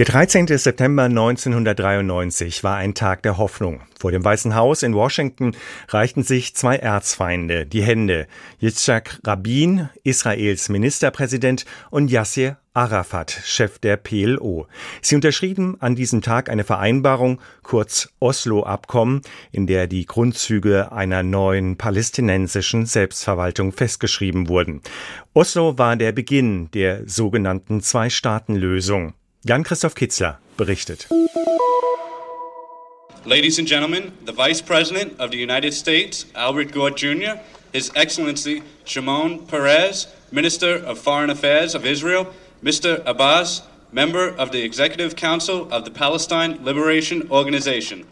Der 13. September 1993 war ein Tag der Hoffnung. Vor dem Weißen Haus in Washington reichten sich zwei Erzfeinde die Hände. Yitzhak Rabin, Israels Ministerpräsident, und Yasser Arafat, Chef der PLO. Sie unterschrieben an diesem Tag eine Vereinbarung, kurz Oslo-Abkommen, in der die Grundzüge einer neuen palästinensischen Selbstverwaltung festgeschrieben wurden. Oslo war der Beginn der sogenannten Zwei-Staaten-Lösung. Jan-Christoph Kitzler berichtet. Ladies and gentlemen, the Vice President of the United States, Albert Gore Jr., His Excellency Shimon Peres, Minister of Foreign Affairs of Israel, Mr. Abbas, Member of the Executive Council of the Palestine Liberation Organization.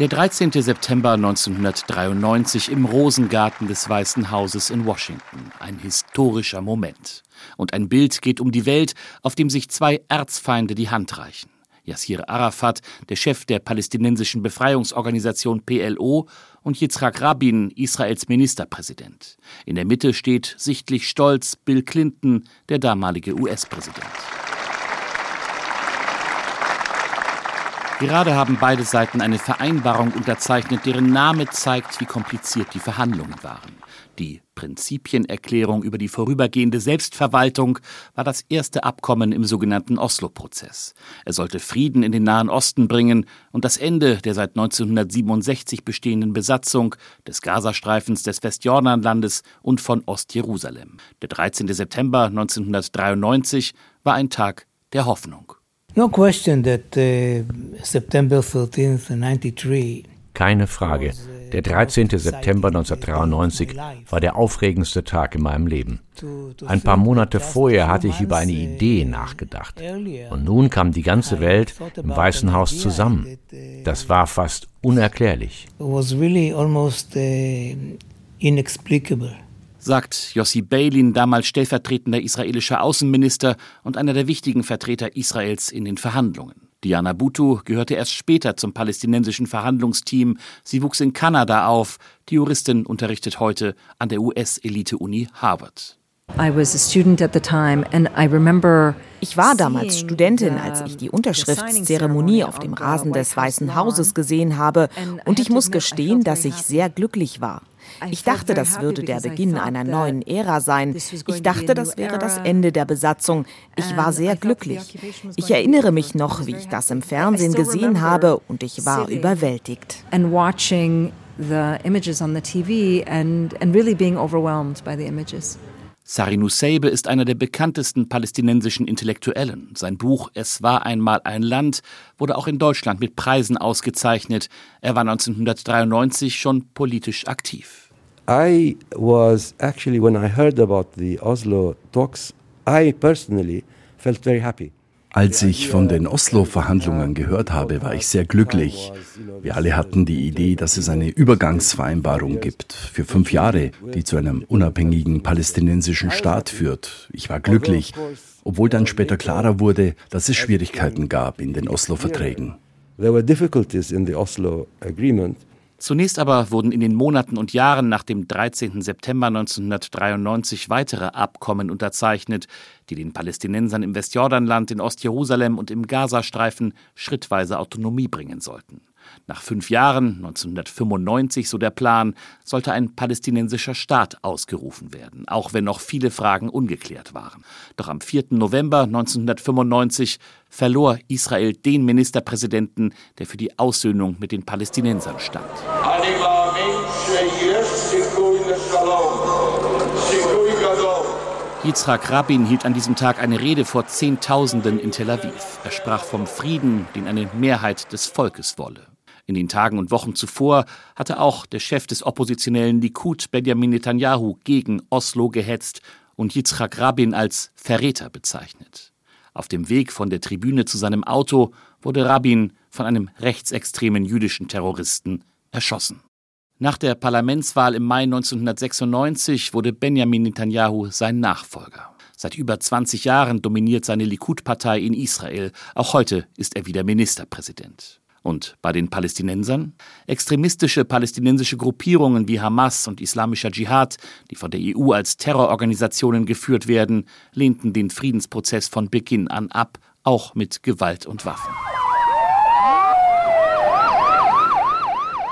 Der 13. September 1993 im Rosengarten des Weißen Hauses in Washington. Ein historischer Moment. Und ein Bild geht um die Welt, auf dem sich zwei Erzfeinde die Hand reichen. Yassir Arafat, der Chef der palästinensischen Befreiungsorganisation PLO, und Yitzhak Rabin, Israels Ministerpräsident. In der Mitte steht sichtlich stolz Bill Clinton, der damalige US-Präsident. Gerade haben beide Seiten eine Vereinbarung unterzeichnet, deren Name zeigt, wie kompliziert die Verhandlungen waren. Die Prinzipienerklärung über die vorübergehende Selbstverwaltung war das erste Abkommen im sogenannten Oslo-Prozess. Er sollte Frieden in den Nahen Osten bringen und das Ende der seit 1967 bestehenden Besatzung des Gazastreifens des Westjordanlandes und von Ostjerusalem. Der 13. September 1993 war ein Tag der Hoffnung. No question that uh, September 13th, 93 keine Frage. Der 13. September 1993 war der aufregendste Tag in meinem Leben. Ein paar Monate vorher hatte ich über eine Idee nachgedacht. Und nun kam die ganze Welt im Weißen Haus zusammen. Das war fast unerklärlich. It was really almost uh, inexplicable sagt Yossi Beilin, damals stellvertretender israelischer Außenminister und einer der wichtigen Vertreter Israels in den Verhandlungen. Diana Butu gehörte erst später zum palästinensischen Verhandlungsteam. Sie wuchs in Kanada auf. Die Juristin unterrichtet heute an der US-Elite-Uni Harvard. Ich war damals Studentin, als ich die Unterschriftszeremonie auf dem Rasen des Weißen Hauses gesehen habe, und ich muss gestehen, dass ich sehr glücklich war. Ich dachte, das würde der Beginn einer neuen Ära sein. Ich dachte, das wäre das Ende der Besatzung. Ich war sehr glücklich. Ich erinnere mich noch, wie ich das im Fernsehen gesehen habe und ich war überwältigt. the images on the TV and, and really being overwhelmed by the images. Sari Nusseibeh ist einer der bekanntesten palästinensischen Intellektuellen. Sein Buch Es war einmal ein Land wurde auch in Deutschland mit Preisen ausgezeichnet. Er war 1993 schon politisch aktiv. I was actually when I heard about the Oslo talks, I personally felt very happy. Als ich von den Oslo-Verhandlungen gehört habe, war ich sehr glücklich. Wir alle hatten die Idee, dass es eine Übergangsvereinbarung gibt für fünf Jahre, die zu einem unabhängigen palästinensischen Staat führt. Ich war glücklich, obwohl dann später klarer wurde, dass es Schwierigkeiten gab in den Oslo-Verträgen. There were difficulties in the Oslo agreement. Zunächst aber wurden in den Monaten und Jahren nach dem 13. September 1993 weitere Abkommen unterzeichnet, die den Palästinensern im Westjordanland, in Ostjerusalem und im Gazastreifen schrittweise Autonomie bringen sollten. Nach fünf Jahren, 1995 so der Plan, sollte ein palästinensischer Staat ausgerufen werden, auch wenn noch viele Fragen ungeklärt waren. Doch am 4. November 1995 verlor Israel den Ministerpräsidenten, der für die Aussöhnung mit den Palästinensern stand. Yitzhak Rabin hielt an diesem Tag eine Rede vor Zehntausenden in Tel Aviv. Er sprach vom Frieden, den eine Mehrheit des Volkes wolle. In den Tagen und Wochen zuvor hatte auch der Chef des oppositionellen Likud, Benjamin Netanyahu, gegen Oslo gehetzt und Yitzhak Rabin als Verräter bezeichnet. Auf dem Weg von der Tribüne zu seinem Auto wurde Rabin von einem rechtsextremen jüdischen Terroristen erschossen. Nach der Parlamentswahl im Mai 1996 wurde Benjamin Netanyahu sein Nachfolger. Seit über 20 Jahren dominiert seine Likud-Partei in Israel. Auch heute ist er wieder Ministerpräsident. Und bei den Palästinensern? Extremistische palästinensische Gruppierungen wie Hamas und Islamischer Dschihad, die von der EU als Terrororganisationen geführt werden, lehnten den Friedensprozess von Beginn an ab, auch mit Gewalt und Waffen.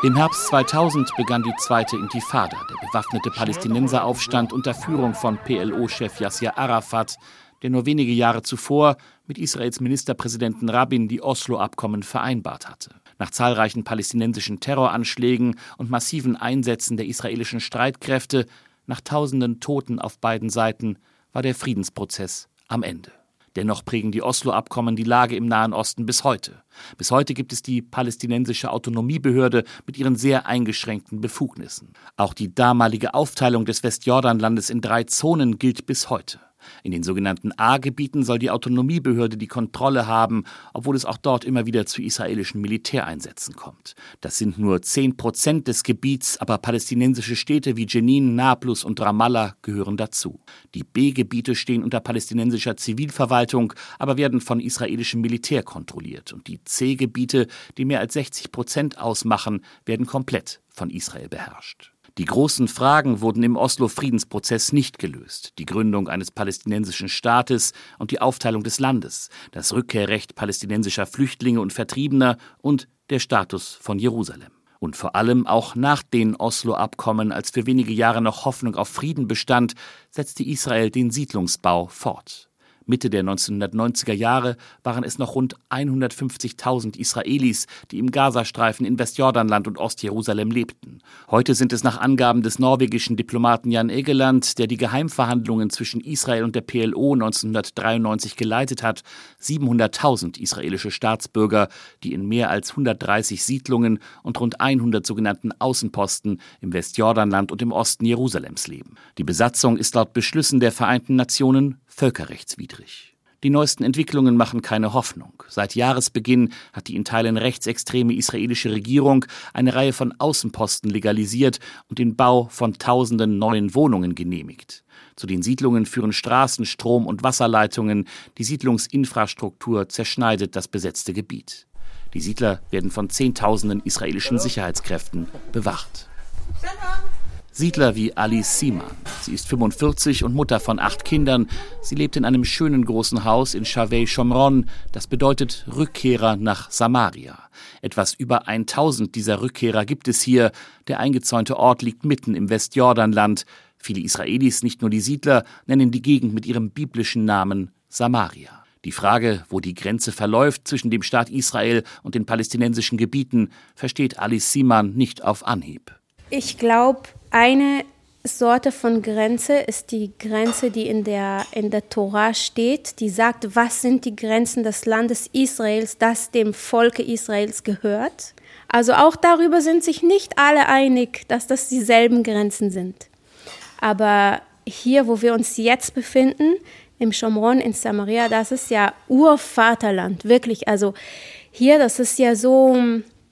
Im Herbst 2000 begann die zweite Intifada, der bewaffnete Palästinenseraufstand unter Führung von PLO-Chef Yasser Arafat, der nur wenige Jahre zuvor mit Israels Ministerpräsidenten Rabin die Oslo-Abkommen vereinbart hatte. Nach zahlreichen palästinensischen Terroranschlägen und massiven Einsätzen der israelischen Streitkräfte, nach tausenden Toten auf beiden Seiten, war der Friedensprozess am Ende. Dennoch prägen die Oslo-Abkommen die Lage im Nahen Osten bis heute. Bis heute gibt es die palästinensische Autonomiebehörde mit ihren sehr eingeschränkten Befugnissen. Auch die damalige Aufteilung des Westjordanlandes in drei Zonen gilt bis heute. In den sogenannten A-Gebieten soll die Autonomiebehörde die Kontrolle haben, obwohl es auch dort immer wieder zu israelischen Militäreinsätzen kommt. Das sind nur 10 Prozent des Gebiets, aber palästinensische Städte wie Jenin, Nablus und Ramallah gehören dazu. Die B-Gebiete stehen unter palästinensischer Zivilverwaltung, aber werden von israelischem Militär kontrolliert. Und die C-Gebiete, die mehr als 60 Prozent ausmachen, werden komplett von Israel beherrscht. Die großen Fragen wurden im Oslo-Friedensprozess nicht gelöst. Die Gründung eines palästinensischen Staates und die Aufteilung des Landes, das Rückkehrrecht palästinensischer Flüchtlinge und Vertriebener und der Status von Jerusalem. Und vor allem auch nach den Oslo-Abkommen, als für wenige Jahre noch Hoffnung auf Frieden bestand, setzte Israel den Siedlungsbau fort. Mitte der 1990er Jahre waren es noch rund 150.000 Israelis, die im Gazastreifen in Westjordanland und Ostjerusalem lebten. Heute sind es nach Angaben des norwegischen Diplomaten Jan Egeland, der die Geheimverhandlungen zwischen Israel und der PLO 1993 geleitet hat, 700.000 israelische Staatsbürger, die in mehr als 130 Siedlungen und rund 100 sogenannten Außenposten im Westjordanland und im Osten Jerusalems leben. Die Besatzung ist laut Beschlüssen der Vereinten Nationen völkerrechtswidrig. Die neuesten Entwicklungen machen keine Hoffnung. Seit Jahresbeginn hat die in Teilen rechtsextreme israelische Regierung eine Reihe von Außenposten legalisiert und den Bau von tausenden neuen Wohnungen genehmigt. Zu den Siedlungen führen Straßen, Strom- und Wasserleitungen. Die Siedlungsinfrastruktur zerschneidet das besetzte Gebiet. Die Siedler werden von Zehntausenden israelischen Sicherheitskräften bewacht. Siedler wie Alice Siemann. Sie ist 45 und Mutter von acht Kindern. Sie lebt in einem schönen großen Haus in Chavez Shomron. Das bedeutet Rückkehrer nach Samaria. Etwas über 1000 dieser Rückkehrer gibt es hier. Der eingezäunte Ort liegt mitten im Westjordanland. Viele Israelis, nicht nur die Siedler, nennen die Gegend mit ihrem biblischen Namen Samaria. Die Frage, wo die Grenze verläuft zwischen dem Staat Israel und den palästinensischen Gebieten, versteht Alice Siemann nicht auf Anhieb. Ich glaube, eine Sorte von Grenze ist die Grenze, die in der, in der Tora steht, die sagt, was sind die Grenzen des Landes Israels, das dem Volke Israels gehört. Also auch darüber sind sich nicht alle einig, dass das dieselben Grenzen sind. Aber hier, wo wir uns jetzt befinden, im Shomron in Samaria, das ist ja Urvaterland, wirklich. Also hier, das ist ja so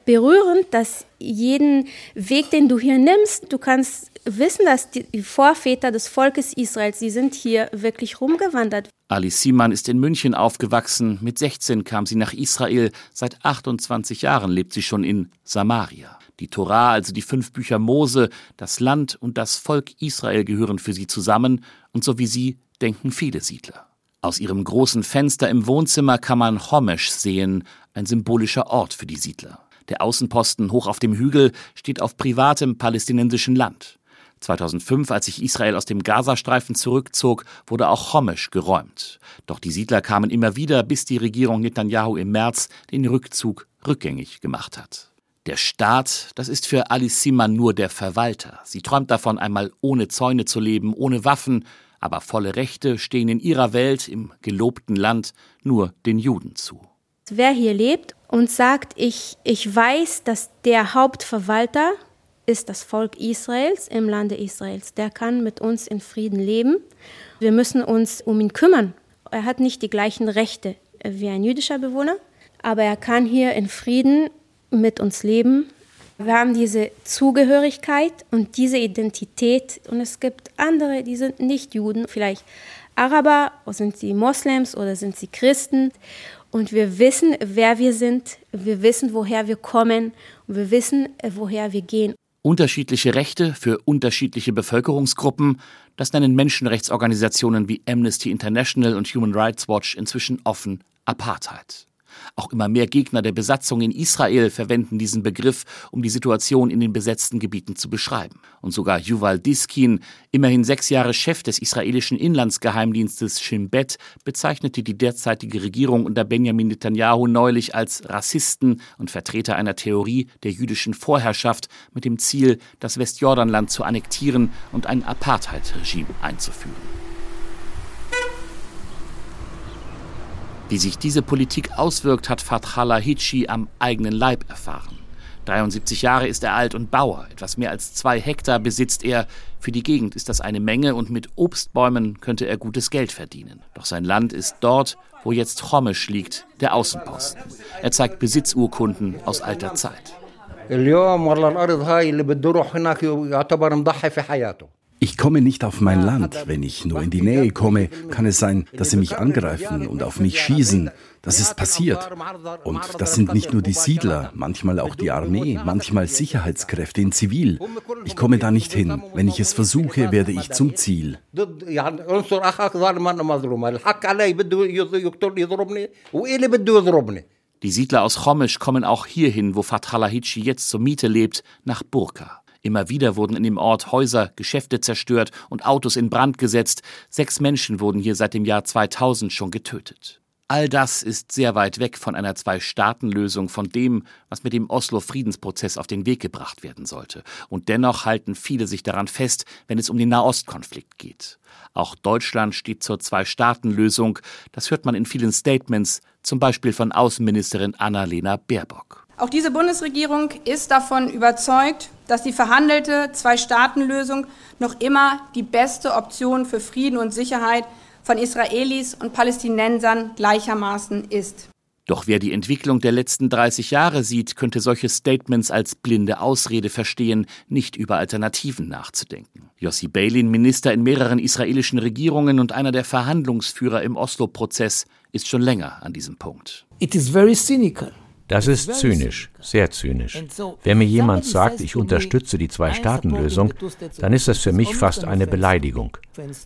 berührend, dass jeden Weg, den du hier nimmst, du kannst wissen, dass die Vorväter des Volkes Israels, die sind hier wirklich rumgewandert. Ali Siman ist in München aufgewachsen. Mit 16 kam sie nach Israel. Seit 28 Jahren lebt sie schon in Samaria. Die Torah, also die fünf Bücher Mose, das Land und das Volk Israel gehören für sie zusammen. Und so wie sie denken viele Siedler. Aus ihrem großen Fenster im Wohnzimmer kann man Homesh sehen, ein symbolischer Ort für die Siedler. Der Außenposten hoch auf dem Hügel steht auf privatem palästinensischen Land. 2005, als sich Israel aus dem Gazastreifen zurückzog, wurde auch Homesh geräumt. Doch die Siedler kamen immer wieder, bis die Regierung Netanyahu im März den Rückzug rückgängig gemacht hat. Der Staat, das ist für Alice Siman nur der Verwalter. Sie träumt davon, einmal ohne Zäune zu leben, ohne Waffen, aber volle Rechte stehen in ihrer Welt, im gelobten Land, nur den Juden zu. Wer hier lebt und sagt, ich, ich weiß, dass der Hauptverwalter ist das Volk Israels im Lande Israels. Der kann mit uns in Frieden leben. Wir müssen uns um ihn kümmern. Er hat nicht die gleichen Rechte wie ein jüdischer Bewohner, aber er kann hier in Frieden mit uns leben. Wir haben diese Zugehörigkeit und diese Identität und es gibt andere, die sind nicht Juden, vielleicht Araber, oder sind sie Moslems oder sind sie Christen Und wir wissen, wer wir sind, wir wissen, woher wir kommen und wir wissen, woher wir gehen. Unterschiedliche Rechte für unterschiedliche Bevölkerungsgruppen, das nennen Menschenrechtsorganisationen wie Amnesty International und Human Rights Watch inzwischen offen Apartheid. Auch immer mehr Gegner der Besatzung in Israel verwenden diesen Begriff, um die Situation in den besetzten Gebieten zu beschreiben. Und sogar Yuval Diskin, immerhin sechs Jahre Chef des israelischen Inlandsgeheimdienstes Shin Bet, bezeichnete die derzeitige Regierung unter Benjamin Netanyahu neulich als Rassisten und Vertreter einer Theorie der jüdischen Vorherrschaft mit dem Ziel, das Westjordanland zu annektieren und ein Apartheid-Regime einzuführen. Wie sich diese Politik auswirkt, hat Fathallah Hitchi am eigenen Leib erfahren. 73 Jahre ist er alt und Bauer. Etwas mehr als zwei Hektar besitzt er. Für die Gegend ist das eine Menge und mit Obstbäumen könnte er gutes Geld verdienen. Doch sein Land ist dort, wo jetzt Chomisch liegt, der Außenposten. Er zeigt Besitzurkunden aus alter Zeit. Ich komme nicht auf mein Land. Wenn ich nur in die Nähe komme, kann es sein, dass sie mich angreifen und auf mich schießen. Das ist passiert. Und das sind nicht nur die Siedler, manchmal auch die Armee, manchmal Sicherheitskräfte in Zivil. Ich komme da nicht hin. Wenn ich es versuche, werde ich zum Ziel. Die Siedler aus Chomisch kommen auch hierhin, wo Fathallah Hitchi jetzt zur Miete lebt, nach Burka. Immer wieder wurden in dem Ort Häuser, Geschäfte zerstört und Autos in Brand gesetzt. Sechs Menschen wurden hier seit dem Jahr 2000 schon getötet. All das ist sehr weit weg von einer Zwei-Staaten-Lösung, von dem, was mit dem Oslo-Friedensprozess auf den Weg gebracht werden sollte. Und dennoch halten viele sich daran fest, wenn es um den Nahostkonflikt geht. Auch Deutschland steht zur Zwei-Staaten-Lösung. Das hört man in vielen Statements, zum Beispiel von Außenministerin Annalena Baerbock. Auch diese Bundesregierung ist davon überzeugt, dass die verhandelte Zwei-Staaten-Lösung noch immer die beste Option für Frieden und Sicherheit von Israelis und Palästinensern gleichermaßen ist. Doch wer die Entwicklung der letzten 30 Jahre sieht, könnte solche Statements als blinde Ausrede verstehen, nicht über Alternativen nachzudenken. Yossi Beilin, Minister in mehreren israelischen Regierungen und einer der Verhandlungsführer im Oslo-Prozess, ist schon länger an diesem Punkt. It is very cynical. Das ist zynisch, sehr zynisch. Wenn mir jemand sagt, ich unterstütze die Zwei-Staaten-Lösung, dann ist das für mich fast eine Beleidigung.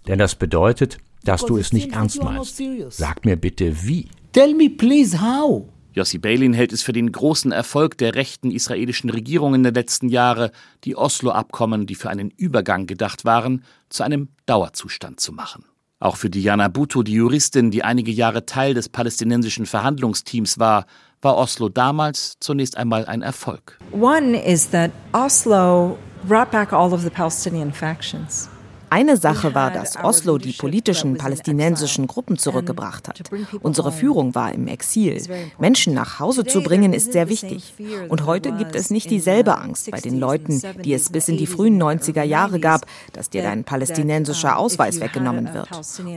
Denn das bedeutet, dass du es nicht ernst meinst. Sag mir bitte wie. Tell me please how. Yossi Beilin hält es für den großen Erfolg der rechten israelischen Regierungen der letzten Jahre, die Oslo-Abkommen, die für einen Übergang gedacht waren, zu einem Dauerzustand zu machen. Auch für Diana Bhutto, die Juristin, die einige Jahre Teil des palästinensischen Verhandlungsteams war, war Oslo damals zunächst einmal ein Erfolg. One is that Oslo brought back all of the Palestinian factions. Eine Sache war, dass Oslo die politischen palästinensischen Gruppen zurückgebracht hat. Unsere Führung war im Exil. Menschen nach Hause zu bringen, ist sehr wichtig. Und heute gibt es nicht dieselbe Angst bei den Leuten, die es bis in die frühen 90er Jahre gab, dass dir dein palästinensischer Ausweis weggenommen wird.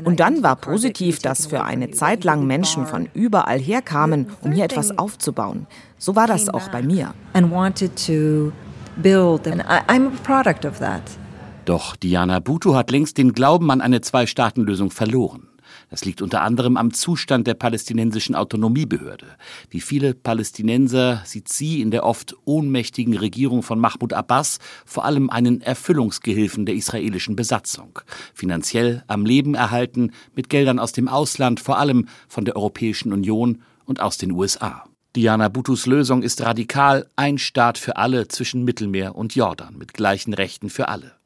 Und dann war positiv, dass für eine Zeit lang Menschen von überall her kamen, um hier etwas aufzubauen. So war das auch bei mir. And wanted to build, and I'm a product of that. Doch Diana Bhutto hat längst den Glauben an eine Zwei-Staaten-Lösung verloren. Das liegt unter anderem am Zustand der palästinensischen Autonomiebehörde. Wie viele Palästinenser sieht sie in der oft ohnmächtigen Regierung von Mahmoud Abbas vor allem einen Erfüllungsgehilfen der israelischen Besatzung. Finanziell am Leben erhalten, mit Geldern aus dem Ausland, vor allem von der Europäischen Union und aus den USA. Diana Bhuttos Lösung ist radikal ein Staat für alle zwischen Mittelmeer und Jordan mit gleichen Rechten für alle.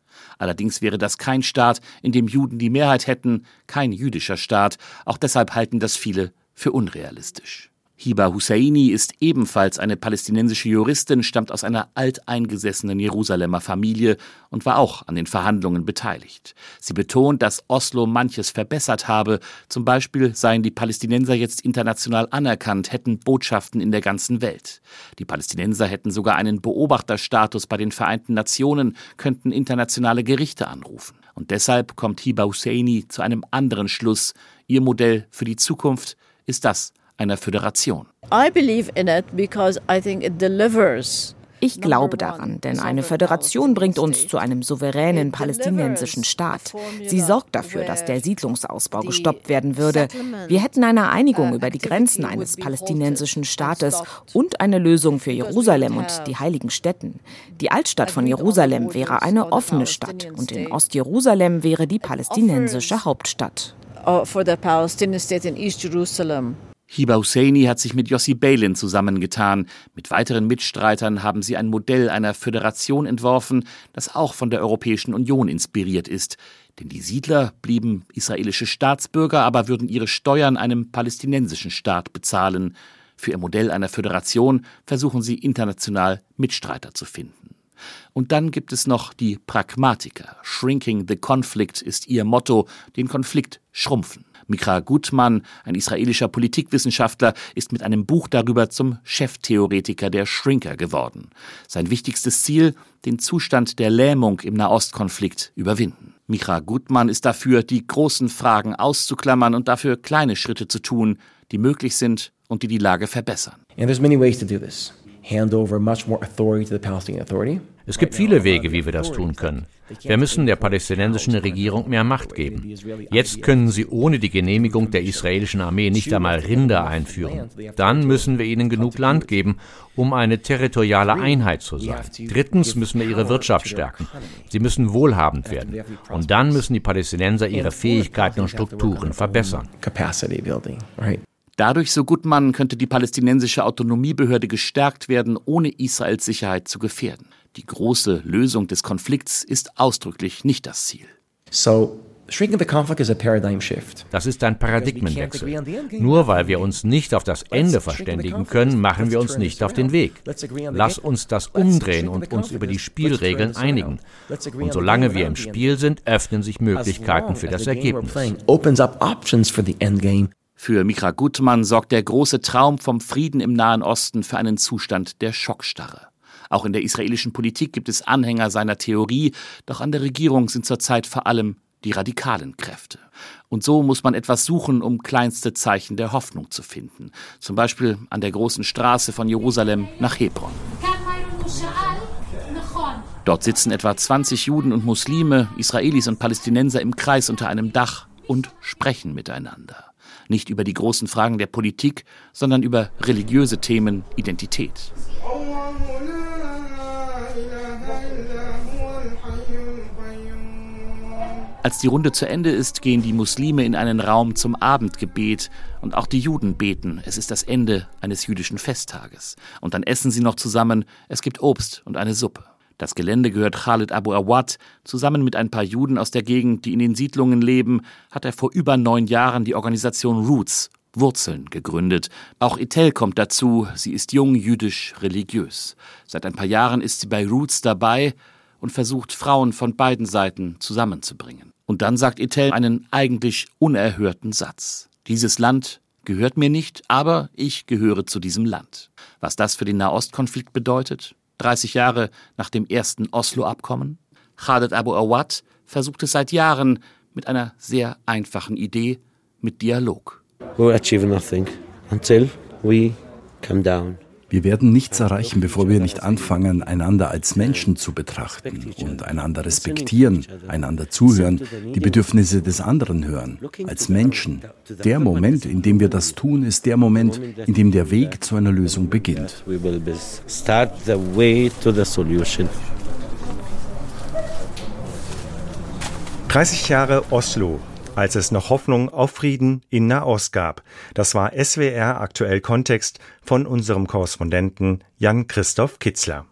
Allerdings wäre das kein Staat, in dem Juden die Mehrheit hätten, kein jüdischer Staat. Auch deshalb halten das viele für unrealistisch. Hiba Husseini ist ebenfalls eine palästinensische Juristin, stammt aus einer alteingesessenen Jerusalemer Familie und war auch an den Verhandlungen beteiligt. Sie betont, dass Oslo manches verbessert habe. Zum Beispiel seien die Palästinenser jetzt international anerkannt, hätten Botschaften in der ganzen Welt. Die Palästinenser hätten sogar einen Beobachterstatus bei den Vereinten Nationen, könnten internationale Gerichte anrufen. Und deshalb kommt Hiba Husseini zu einem anderen Schluss. Ihr Modell für die Zukunft ist das einer Föderation. I believe in it because I think it delivers Ich glaube daran, denn eine Föderation bringt uns zu einem souveränen palästinensischen Staat. Sie sorgt dafür, dass der Siedlungsausbau gestoppt werden würde. Wir hätten eine Einigung über die Grenzen eines palästinensischen Staates und eine Lösung für Jerusalem und die heiligen Städten. Die Altstadt von Jerusalem wäre eine offene Stadt und in Ostjerusalem wäre die palästinensische Hauptstadt. Uh, for the Palestinian state in East Jerusalem. Hiba Husseini hat sich mit Yossi Beilin zusammengetan. Mit weiteren Mitstreitern haben sie ein Modell einer Föderation entworfen, das auch von der Europäischen Union inspiriert ist. Denn die Siedler blieben israelische Staatsbürger, aber würden ihre Steuern einem palästinensischen Staat bezahlen. Für ihr Modell einer Föderation versuchen sie international Mitstreiter zu finden. Und dann gibt es noch die Pragmatiker. Shrinking the Conflict ist ihr Motto, den Konflikt schrumpfen. Mikra Gutmann, ein israelischer Politikwissenschaftler, ist mit einem Buch darüber zum Cheftheoretiker der Shrinker geworden. Sein wichtigstes Ziel, den Zustand der Lähmung im Nahostkonflikt überwinden. Mikra Gutmann ist dafür, die großen Fragen auszuklammern und dafür kleine Schritte zu tun, die möglich sind und die die Lage verbessern. And there's many ways to do this. Hand over much more authority to the Palestinian Authority. Es gibt viele Wege, wie wir das tun können. Wir müssen der palästinensischen Regierung mehr Macht geben. Jetzt können sie ohne die Genehmigung der israelischen Armee nicht einmal Rinder einführen. Dann müssen wir ihnen genug Land geben, um eine territoriale Einheit zu sein. Drittens müssen wir ihre Wirtschaft stärken. Sie müssen wohlhabend werden. Und dann müssen die Palästinenser ihre Fähigkeiten und Strukturen verbessern. Dadurch, so Gutmann, könnte die palästinensische Autonomiebehörde gestärkt werden, ohne Israels Sicherheit zu gefährden. Die große Lösung des Konflikts ist ausdrücklich nicht das Ziel. So, das ist ein Paradigmenwechsel. Nur weil wir uns nicht auf das Ende verständigen können, machen wir uns nicht auf den Weg. Lass uns das umdrehen und uns über die Spielregeln einigen. Und solange wir im Spiel sind, öffnen sich Möglichkeiten für das Ergebnis. Für Mikra Gutmann sorgt der große Traum vom Frieden im Nahen Osten für einen Zustand der Schockstarre. Auch in der israelischen Politik gibt es Anhänger seiner Theorie, doch an der Regierung sind zurzeit vor allem die radikalen Kräfte. Und so muss man etwas suchen, um kleinste Zeichen der Hoffnung zu finden. Zum Beispiel an der großen Straße von Jerusalem nach Hebron. Dort sitzen etwa 20 Juden und Muslime, Israelis und Palästinenser im Kreis unter einem Dach und sprechen miteinander. Nicht über die großen Fragen der Politik, sondern über religiöse Themen, Identität. Als die Runde zu Ende ist, gehen die Muslime in einen Raum zum Abendgebet und auch die Juden beten. Es ist das Ende eines jüdischen Festtages. Und dann essen sie noch zusammen. Es gibt Obst und eine Suppe. Das Gelände gehört Khalid Abu Awad. Zusammen mit ein paar Juden aus der Gegend, die in den Siedlungen leben, hat er vor über neun Jahren die Organisation Roots, Wurzeln gegründet. Auch Etel kommt dazu. Sie ist jung, jüdisch, religiös. Seit ein paar Jahren ist sie bei Roots dabei und versucht, Frauen von beiden Seiten zusammenzubringen. Und dann sagt Etel einen eigentlich unerhörten Satz. Dieses Land gehört mir nicht, aber ich gehöre zu diesem Land. Was das für den Nahostkonflikt bedeutet? 30 Jahre nach dem ersten Oslo-Abkommen? Khaled Abu Awad versucht es seit Jahren mit einer sehr einfachen Idee, mit Dialog. We'll achieve nothing until we come down. Wir werden nichts erreichen, bevor wir nicht anfangen, einander als Menschen zu betrachten und einander respektieren, einander zuhören, die Bedürfnisse des anderen hören, als Menschen. Der Moment, in dem wir das tun, ist der Moment, in dem der Weg zu einer Lösung beginnt. 30 Jahre Oslo, als es noch Hoffnung auf Frieden in Nahost gab. Das war SWR aktuell Kontext von unserem Korrespondenten Jan Christoph Kitzler.